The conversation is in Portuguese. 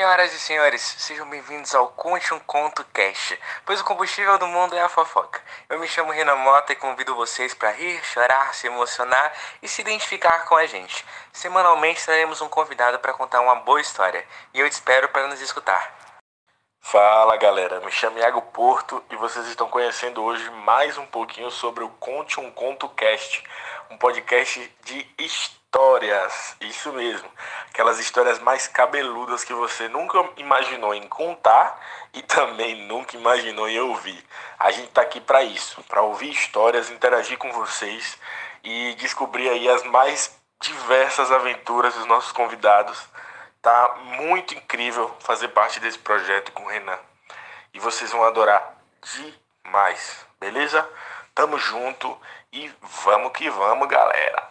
Senhoras e senhores, sejam bem-vindos ao Conte um Conto Cast, pois o combustível do mundo é a fofoca. Eu me chamo Renan Mota e convido vocês para rir, chorar, se emocionar e se identificar com a gente. Semanalmente teremos um convidado para contar uma boa história e eu te espero para nos escutar. Fala galera, me chamo Iago Porto e vocês estão conhecendo hoje mais um pouquinho sobre o Conte um Conto Cast, um podcast de histórias, isso mesmo, aquelas histórias mais cabeludas que você nunca imaginou em contar e também nunca imaginou em ouvir. A gente tá aqui para isso, para ouvir histórias, interagir com vocês e descobrir aí as mais diversas aventuras dos nossos convidados Tá muito incrível fazer parte desse projeto com o Renan. E vocês vão adorar demais, beleza? Tamo junto e vamos que vamos, galera.